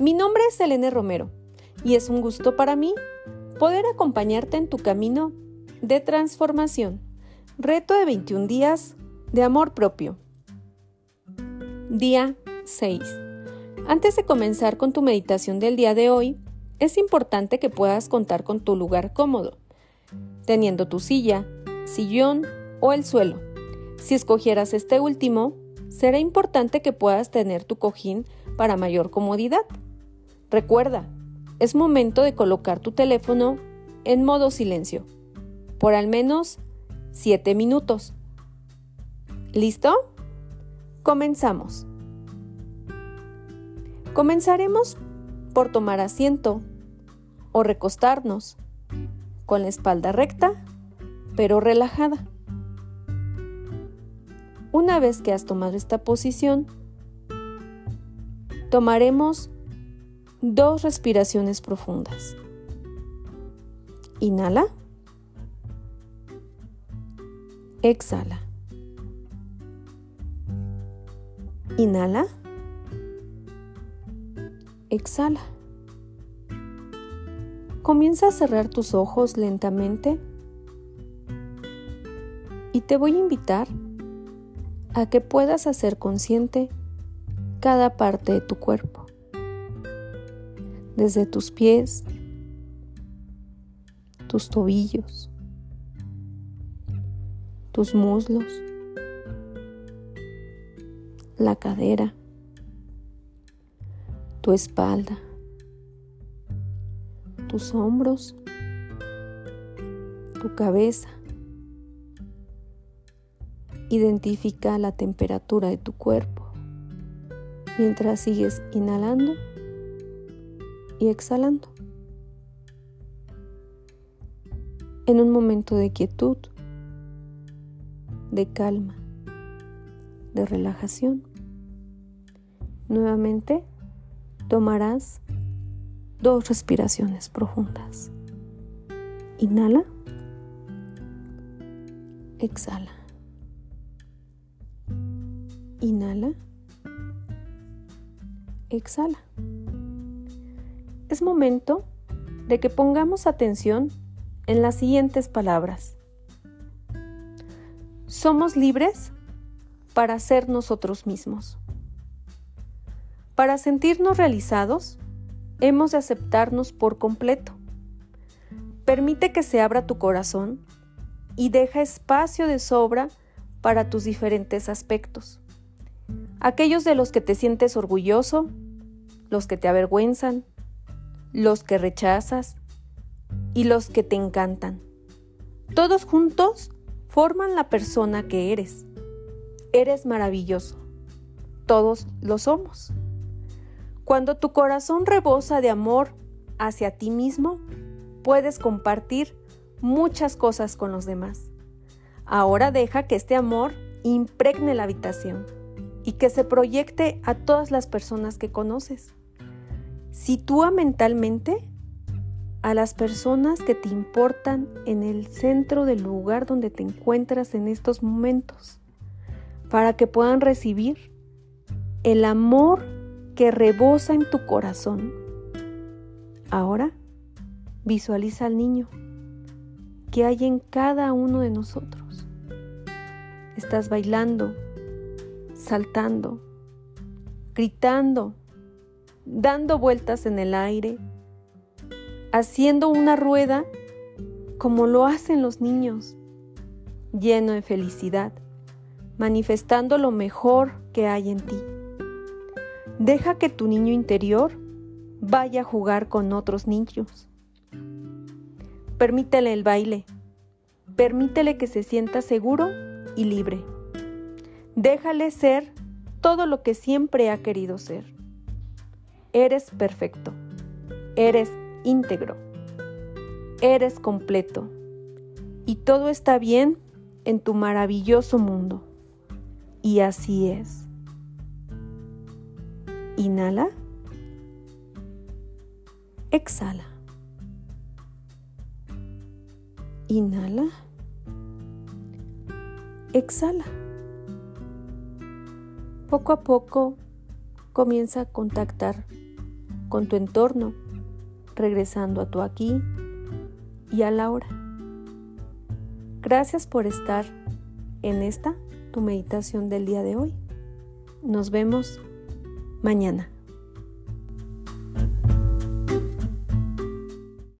Mi nombre es Elena Romero y es un gusto para mí poder acompañarte en tu camino de transformación. Reto de 21 días de amor propio. Día 6. Antes de comenzar con tu meditación del día de hoy, es importante que puedas contar con tu lugar cómodo, teniendo tu silla, sillón o el suelo. Si escogieras este último, será importante que puedas tener tu cojín para mayor comodidad. Recuerda, es momento de colocar tu teléfono en modo silencio por al menos 7 minutos. ¿Listo? Comenzamos. Comenzaremos por tomar asiento o recostarnos con la espalda recta pero relajada. Una vez que has tomado esta posición, tomaremos dos respiraciones profundas. Inhala. Exhala. Inhala. Exhala. Comienza a cerrar tus ojos lentamente y te voy a invitar a que puedas hacer consciente cada parte de tu cuerpo desde tus pies, tus tobillos, tus muslos, la cadera, tu espalda, tus hombros, tu cabeza. Identifica la temperatura de tu cuerpo mientras sigues inhalando y exhalando. En un momento de quietud, de calma, de relajación, nuevamente tomarás dos respiraciones profundas. Inhala, exhala. Inhala, exhala es momento de que pongamos atención en las siguientes palabras. Somos libres para ser nosotros mismos. Para sentirnos realizados, hemos de aceptarnos por completo. Permite que se abra tu corazón y deja espacio de sobra para tus diferentes aspectos. Aquellos de los que te sientes orgulloso, los que te avergüenzan, los que rechazas y los que te encantan. Todos juntos forman la persona que eres. Eres maravilloso. Todos lo somos. Cuando tu corazón rebosa de amor hacia ti mismo, puedes compartir muchas cosas con los demás. Ahora deja que este amor impregne la habitación y que se proyecte a todas las personas que conoces. Sitúa mentalmente a las personas que te importan en el centro del lugar donde te encuentras en estos momentos, para que puedan recibir el amor que rebosa en tu corazón. Ahora visualiza al niño que hay en cada uno de nosotros. Estás bailando, saltando, gritando, dando vueltas en el aire, haciendo una rueda como lo hacen los niños, lleno de felicidad, manifestando lo mejor que hay en ti. Deja que tu niño interior vaya a jugar con otros niños. Permítele el baile. Permítele que se sienta seguro y libre. Déjale ser todo lo que siempre ha querido ser. Eres perfecto. Eres íntegro. Eres completo. Y todo está bien en tu maravilloso mundo. Y así es. Inhala. Exhala. Inhala. Exhala. Poco a poco comienza a contactar con tu entorno, regresando a tu aquí y a la hora. Gracias por estar en esta tu meditación del día de hoy. Nos vemos mañana.